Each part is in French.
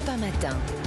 Europe 1 matin.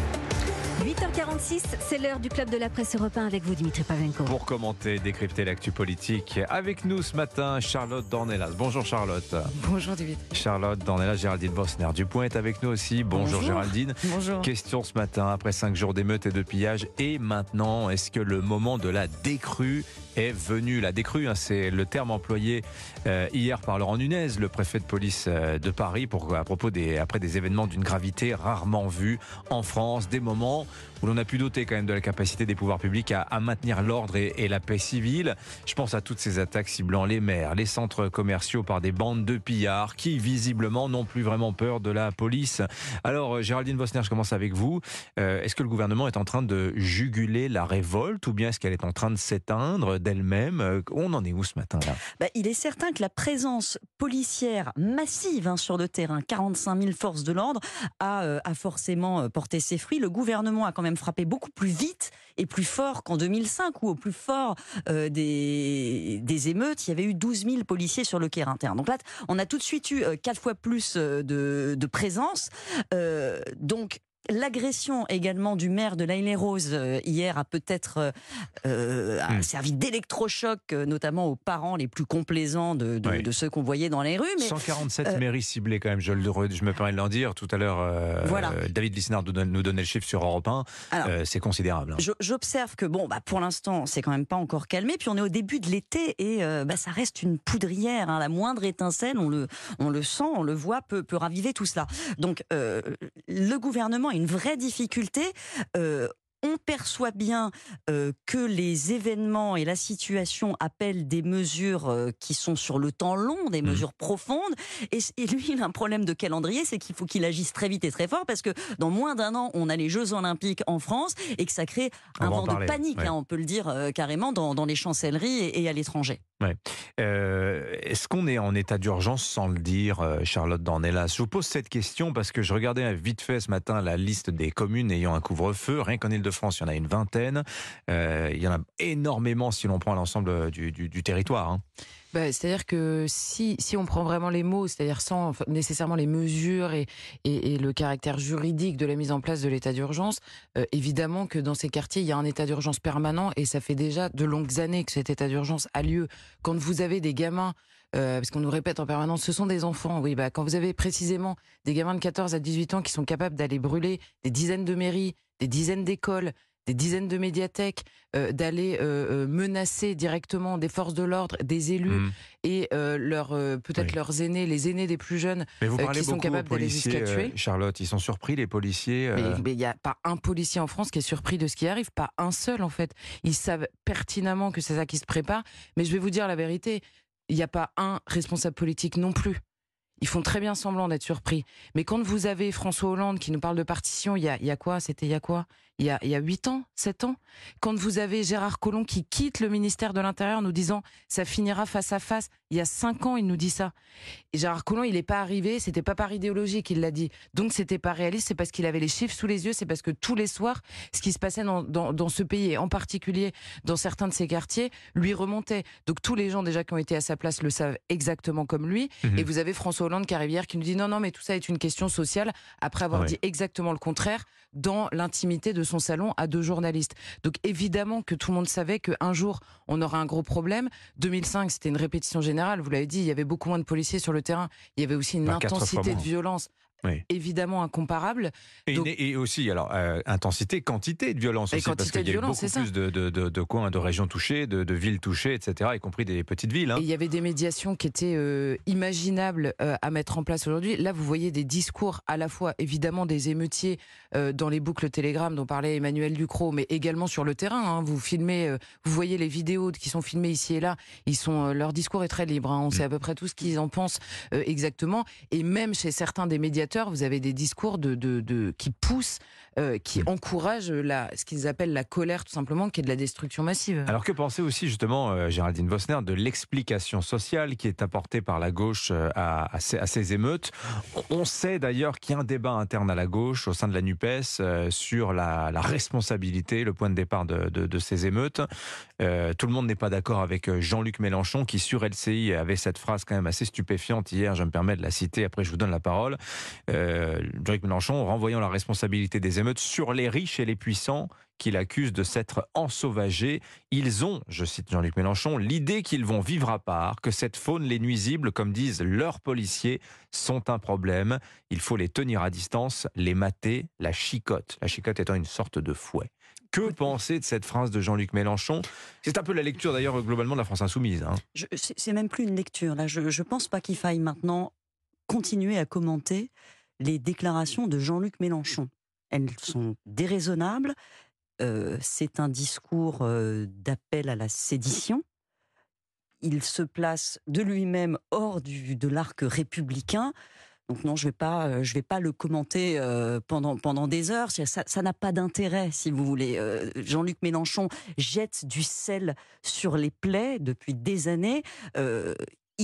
8h46, c'est l'heure du club de la presse européen avec vous, Dimitri Pavenko. Pour commenter, décrypter l'actu politique, avec nous ce matin, Charlotte Dornelas. Bonjour Charlotte. Bonjour Dimitri. Charlotte Dornelas, Géraldine Bosner Point est avec nous aussi. Bonjour, Bonjour. Géraldine. Bonjour. Question ce matin, après cinq jours d'émeutes et de pillage, et maintenant, est-ce que le moment de la décrue est venu? La décrue, hein, c'est le terme employé euh, hier par Laurent Nunez, le préfet de police euh, de Paris, pour, à propos des, après des événements d'une gravité rarement vue en France, des moments où l'on a pu douter quand même de la capacité des pouvoirs publics à, maintenir l'ordre et, la paix civile. Je pense à toutes ces attaques ciblant les maires, les centres commerciaux par des bandes de pillards qui visiblement n'ont plus vraiment peur de la police. Alors euh, Géraldine Bosner, je commence avec vous. Euh, est-ce que le gouvernement est en train de juguler la révolte ou bien est-ce qu'elle est en train de s'éteindre d'elle-même Euh, On en est où ce matin-là? Bah, il est certain que la présence policière massive hein, sur le terrain, 45 000 forces de l'ordre, a, a forcément porté ses fruits. Le gouvernement a quand même frappé beaucoup plus vite et plus fort qu'en 2005, où au plus fort euh, des, des émeutes, il y avait eu 12 000 policiers sur le quai interne. Donc là, on a tout de suite eu euh, quatre fois plus euh, de, de présence. Donc L'agression également du maire de l'Aïle-et-Rose euh, hier a peut-être euh, a Hmm. servi d'électrochoc, euh, notamment aux parents les plus complaisants de, de- Oui. de ceux qu'on voyait dans les rues. Mais 147 euh, mairies ciblées quand même, je, le, re- je me permets de l'en dire. Tout à l'heure, euh, Voilà. David Lisnard nous, donnait le chiffre sur Europe 1. Alors, Euh, c'est considérable. hein. j'observe que bon, bah, pour l'instant, c'est quand même pas encore calmé. Puis on est au début de l'été et bah, ça reste une poudrière. hein. La moindre étincelle, on le, on le sent, on le voit, peut, peut raviver tout cela. Donc le gouvernement une vraie difficulté. Euh, on perçoit bien euh, que les événements et la situation appellent des mesures euh, qui sont sur le temps long, des Mhm. mesures profondes. Et, lui, il a un problème de calendrier, c'est qu'il faut qu'il agisse très vite et très fort parce que dans moins d'un an, on a les Jeux Olympiques en France et que ça crée un vent de panique, ouais. hein, on peut le dire euh, carrément, dans, dans les chancelleries et, et à l'étranger. Est-ce qu'on est en état d'urgence sans le dire, Charlotte Dornelas? Je vous pose cette question parce que je regardais vite fait ce matin la liste des communes ayant un couvre-feu. Rien qu'en Ile-de-France, il y en a une vingtaine. Euh, il y en a énormément si l'on prend l'ensemble du, territoire. hein. Bah, c'est-à-dire que si, on prend vraiment les mots, c'est-à-dire sans nécessairement les mesures et le caractère juridique de la mise en place de l'état d'urgence, euh, évidemment que dans ces quartiers, il y a un état d'urgence permanent et ça fait déjà de longues années que cet état d'urgence a lieu. Quand vous avez des gamins, euh, parce qu'on nous répète en permanence, ce sont des enfants, oui, bah, quand vous avez précisément des gamins de 14 à 18 ans qui sont capables d'aller brûler des dizaines de mairies, des dizaines d'écoles, des dizaines de médiathèques, euh, d'aller euh, euh, menacer directement des forces de l'ordre, des élus Mm. et euh, leur peut-être Oui. leurs aînés, les aînés des plus jeunes. Mais vous parlez qui sont capables d'aller jusqu'à tuer. Charlotte. Ils sont surpris, les policiers. Mais il n'y a pas un policier en France qui est surpris de ce qui arrive, pas un seul en fait. Ils savent pertinemment que c'est ça qui se prépare. Mais je vais vous dire la vérité, il n'y a pas un responsable politique non plus. Ils font très bien semblant d'être surpris. Mais quand vous avez François Hollande qui nous parle de partition, il y a, il y a quoi? C'était il y a quoi? Il y, a, il y a 8 ans? 7 ans? Quand vous avez Gérard Collomb qui quitte le ministère de l'Intérieur en nous disant ça finira face à face, il y a 5 ans, il nous dit ça. Et Gérard Collomb, il n'est pas arrivé, c'était pas par idéologie qu'il l'a dit. Donc c'était pas réaliste, c'est parce qu'il avait les chiffres sous les yeux, c'est parce que tous les soirs, ce qui se passait dans, dans, dans ce pays, et en particulier dans certains de ses quartiers, lui remontait. Donc tous les gens déjà qui ont été à sa place le savent exactement comme lui. Mhm. Et vous avez François Hollande qui arrive hier qui nous dit non, non, mais tout ça est une question sociale, après avoir Ouais. dit exactement le contraire dans l'intimité de son salon à deux journalistes. Donc évidemment que tout le monde savait qu'un jour, on aurait un gros problème. 2005, c'était une répétition générale, vous l'avez dit, il y avait beaucoup moins de policiers sur le terrain, il y avait aussi une Bah, intensité de violence Oui. évidemment incomparable. Et, Donc- et aussi, alors, euh, intensité, quantité de violence Et aussi, parce qu'il y a eu beaucoup plus de, de, de, de coins, de régions touchées, de, villes touchées, etc., y compris des petites villes. hein. Et il y avait des médiations qui étaient euh, imaginables euh, à mettre en place aujourd'hui. Là, vous voyez des discours à la fois évidemment des émeutiers dans les boucles Telegram dont parlait Emmanuel Ducrot, mais également sur le terrain. hein. Vous filmez, vous voyez les vidéos qui sont filmées ici et là. Ils sont, leur discours est très libre. hein. On sait à peu près tout ce qu'ils en pensent exactement. Et même chez certains des médiateurs, vous avez des discours qui poussent, euh, qui encouragent la, ce qu'ils appellent la colère tout simplement, qui est de la destruction massive. Alors que penser aussi justement, euh, Géraldine Vosner, de l'explication sociale qui est apportée par la gauche euh, à, ces, émeutes? On- sait d'ailleurs qu'il y a un débat interne à la gauche, au sein de la NUPES, sur la, responsabilité, le point de départ de, ces émeutes. Tout le monde n'est pas d'accord avec Jean-Luc Mélenchon qui sur LCI avait cette phrase quand même assez stupéfiante hier, je me permets de la citer, après je vous donne la parole. Jean-Luc Mélenchon renvoyant la responsabilité des émeutes sur les riches et les puissants qu'il accuse de s'être ensauvagés. Ils ont, je cite Jean-Luc Mélenchon, l'idée qu'ils vont vivre à part, que cette faune, les nuisibles, comme disent leurs policiers, sont un problème. Il faut les tenir à distance, les mater, la chicotte. La chicotte étant une sorte de fouet. Que penser de cette phrase de Jean-Luc Mélenchon? C'est un peu la lecture d'ailleurs globalement de la France insoumise. Hein. C'est même plus une lecture. Là, je ne pense pas qu'il faille maintenant continuer à commenter les déclarations de Jean-Luc Mélenchon. Elles sont déraisonnables. C'est un discours d'appel à la sédition. Il se place de lui-même hors de l'arc républicain. Donc non, je vais vais pas le commenter pendant des heures. Ça n'a pas d'intérêt, si vous voulez. Jean-Luc Mélenchon jette du sel sur les plaies depuis des années.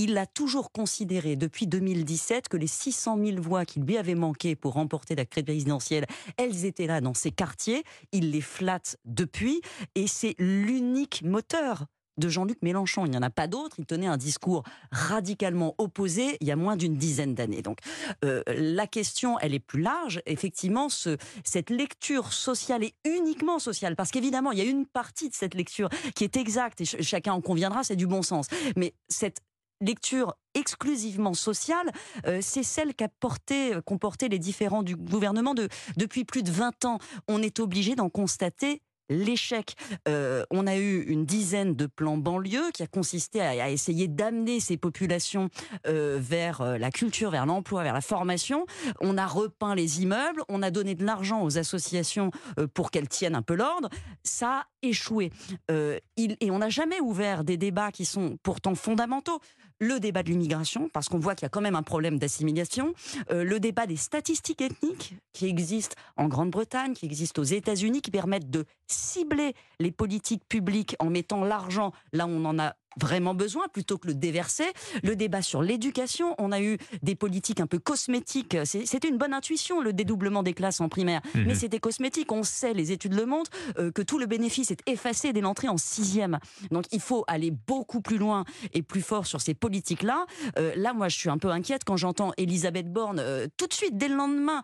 Il a toujours considéré depuis 2017 que les 600 000 voix qui lui avaient manqué pour remporter la présidentielle, elles étaient là dans ces quartiers. Il les flatte depuis et c'est l'unique moteur de Jean-Luc Mélenchon. Il n'y en a pas d'autre. Il tenait un discours radicalement opposé il y a moins d'une dizaine d'années. Donc euh, la question, elle est plus large. Effectivement, ce, cette lecture sociale est uniquement sociale, parce qu'évidemment, il y a une partie de cette lecture qui est exacte, et chacun en conviendra, c'est du bon sens. Mais cette lecture exclusivement sociale, euh, c'est celle qu'a porté, qu'ont porté les différents du gouvernement de, depuis plus de 20 ans. On est obligé d'en constater l'échec. Euh, on a eu une dizaine de plans banlieue qui a consisté à, essayer d'amener ces populations euh, vers euh, la culture, vers l'emploi, vers la formation. On a repeint les immeubles, on a donné de l'argent aux associations pour qu'elles tiennent un peu l'ordre. Ça a échoué. et on n'a jamais ouvert des débats qui sont pourtant fondamentaux le débat de l'immigration, parce qu'on voit qu'il y a quand même un problème d'assimilation, euh, le débat des statistiques ethniques qui existent en Grande-Bretagne, qui existent aux États-Unis, qui permettent de cibler les politiques publiques en mettant l'argent là où on en a vraiment besoin plutôt que le déverser. Le débat sur l'éducation, on a eu des politiques un peu cosmétiques. C'était une bonne intuition, le dédoublement des classes en primaire. Mhm. Mais c'était cosmétique. On sait, les études le montrent, euh, que tout le bénéfice est effacé dès l'entrée en sixième. Donc il faut aller beaucoup plus loin et plus fort sur ces politiques-là. Euh, là, moi, je suis un peu inquiète quand j'entends Elisabeth Borne euh, tout de suite, dès le lendemain,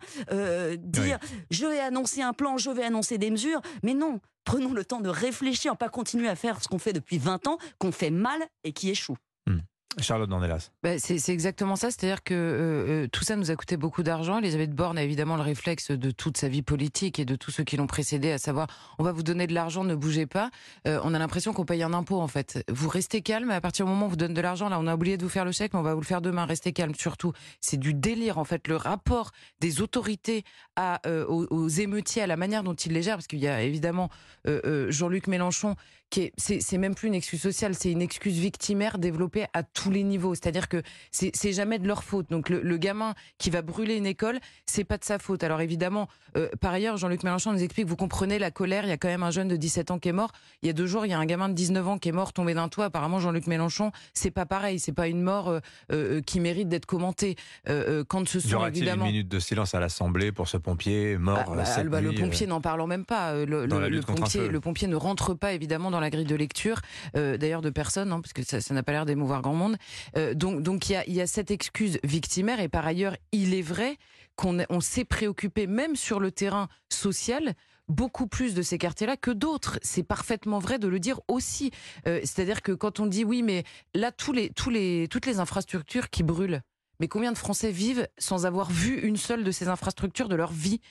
dire je vais annoncer un plan, je vais annoncer des mesures. Mais non, prenons le temps de réfléchir, pas continuer à faire ce qu'on fait depuis 20 ans, qu'on fait mal et qui échoue. Charlotte Dornelas. Bah, c'est exactement ça, c'est-à-dire que euh, euh, tout ça nous a coûté beaucoup d'argent. Elisabeth Borne a évidemment le réflexe de toute sa vie politique et de tous ceux qui l'ont précédé, à savoir on va vous donner de l'argent, ne bougez pas. Euh, on a l'impression qu'on paye un impôt en fait. Vous restez calme, à partir du moment où on vous donne de l'argent, là on a oublié de vous faire le chèque, mais on va vous le faire demain. Restez calme surtout. C'est du délire en fait. Le rapport des autorités aux, émeutiers, à la manière dont ils les gèrent, parce qu'il y a évidemment Jean-Luc Mélenchon c'est même plus une excuse sociale, c'est une excuse victimaire développée à tous les niveaux. C'est-à-dire que c'est jamais de leur faute. Donc le, gamin qui va brûler une école, c'est pas de sa faute. Alors évidemment, euh, par ailleurs, Jean-Luc Mélenchon nous explique, vous comprenez la colère, il y a quand même un jeune de 17 ans qui est mort. Il y a deux jours, il y a un gamin de 19 ans qui est mort tombé d'un toit. Apparemment, Jean-Luc Mélenchon, c'est pas pareil, c'est pas une mort euh, euh, qui mérite d'être commentée. quand ce sont évidemment une minute de silence à l'Assemblée pour ce pompier mort ah, bah, bah, Le pompier, n'en parlons même pas. Le, pompier, le pompier ne rentre pas évidemment dans la grille de lecture, d'ailleurs de personne, hein, parce que ça n'a pas l'air d'émouvoir grand monde. Euh, donc donc il y a, cette excuse victimaire et par ailleurs il est vrai qu'on on s'est préoccupé même sur le terrain social beaucoup plus de ces quartiers-là que d'autres. C'est parfaitement vrai de le dire aussi. Euh, c'est-à-dire que quand on dit oui, mais là tous les, toutes les infrastructures qui brûlent, mais combien de Français vivent sans avoir vu une seule de ces infrastructures de leur vie?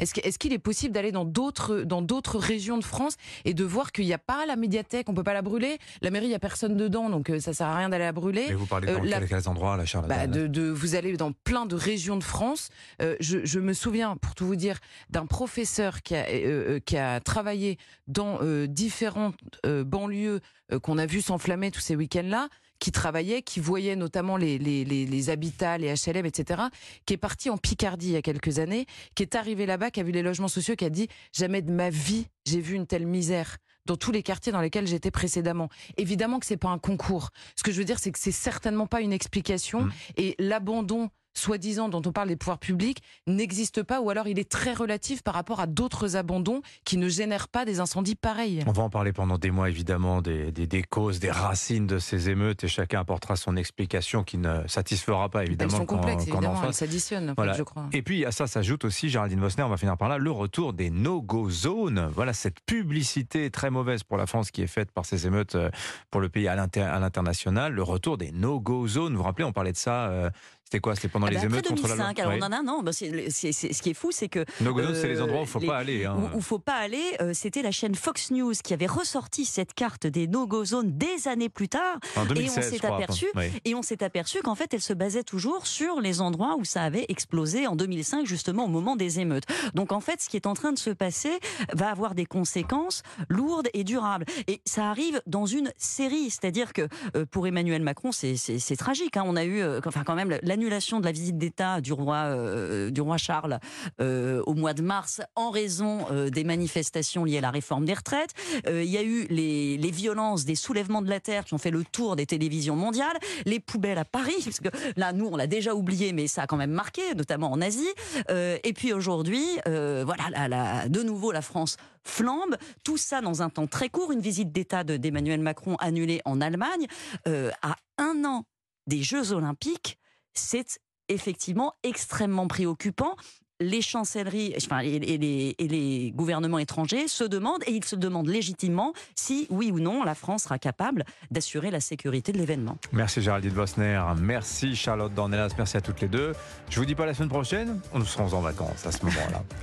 Est-ce qu'il est, possible d'aller dans d'autres dans d'autres régions de France et de voir qu'il n'y a pas la médiathèque, on peut pas la brûler, la mairie il y a personne dedans, donc euh, ça sert à rien d'aller la brûler. Mais vous parlez euh, dans quels endroits, la Charlotte bah, de, vous allez dans plein de régions de France. Euh, je, me souviens, pour tout vous dire, d'un professeur qui a qui a travaillé dans différentes banlieues qu'on a vu s'enflammer tous ces week-ends-là qui travaillait, qui voyait notamment les, les, les, habitats, les HLM, etc., qui est parti en Picardie il y a quelques années, qui est arrivé là-bas, qui a vu les logements sociaux, qui a dit jamais de ma vie j'ai vu une telle misère dans tous les quartiers dans lesquels j'étais précédemment. Évidemment que c'est pas un concours. Ce que je veux dire, c'est que c'est certainement pas une explication. Mmh. Et l'abandon soi-disant, dont on parle des pouvoirs publics, n'existe pas, ou alors il est très relatif par rapport à d'autres abandons qui ne génèrent pas des incendies pareils. On va en parler pendant des mois, évidemment, des, des, des causes, des racines de ces émeutes, et chacun apportera son explication qui ne satisfera pas, évidemment, Elles sont complexes, on évidemment, elles s'additionnent, Voilà. je crois. Et puis à ça s'ajoute aussi, Géraldine Vosner, on va finir par là, le retour des no-go zones. Voilà cette publicité très mauvaise pour la France qui est faite par ces émeutes euh, pour le pays à l'international. Le retour des no-go zones. Vous vous rappelez, on parlait de ça. euh, c'était quoi? C'était pendant Ah les après émeutes contre la 2005, loi alors Oui. on en a non. ben, c'est- c'est- c'est- ce qui est fou, c'est que No-go zones, c'est les euh, endroits où il faut les- pas aller. hein. où il faut pas aller. euh, C'était la chaîne Fox News qui avait ressorti cette carte des no-go zones des années plus tard. En et on 2016, s'est aperçu oui. Et on s'est aperçu qu'en fait, elle se basait toujours sur les endroits où ça avait explosé en 2005, justement au moment des émeutes. Donc en fait, ce qui est en train de se passer va avoir des conséquences lourdes et durables. Et ça arrive dans une série, c'est-à-dire que euh, pour Emmanuel Macron, c'est- tragique. hein. On a eu, euh, enfin quand même, l'annulation de la visite d'État du roi, euh, Charles euh, au mois de mars en raison euh, des manifestations liées à la réforme des retraites. Il y a eu les, violences des soulèvements de la terre qui ont fait le tour des télévisions mondiales, les poubelles à Paris, parce que là, nous, on l'a déjà oublié, mais ça a quand même marqué, notamment en Asie. Et puis aujourd'hui, voilà, de nouveau, la France flambe. Tout ça dans un temps très court. Une visite d'État de- d'Emmanuel Macron annulée en Allemagne. À un an des Jeux Olympiques, c'est effectivement extrêmement préoccupant. Les chancelleries enfin, et, les, gouvernements étrangers se demandent, et ils se demandent légitimement, si oui ou non la France sera capable d'assurer la sécurité de l'événement. Merci Géraldine Vosner, merci Charlotte Dornelas, merci à toutes les deux. Je vous dis pas la semaine prochaine, nous serons en vacances à ce moment-là.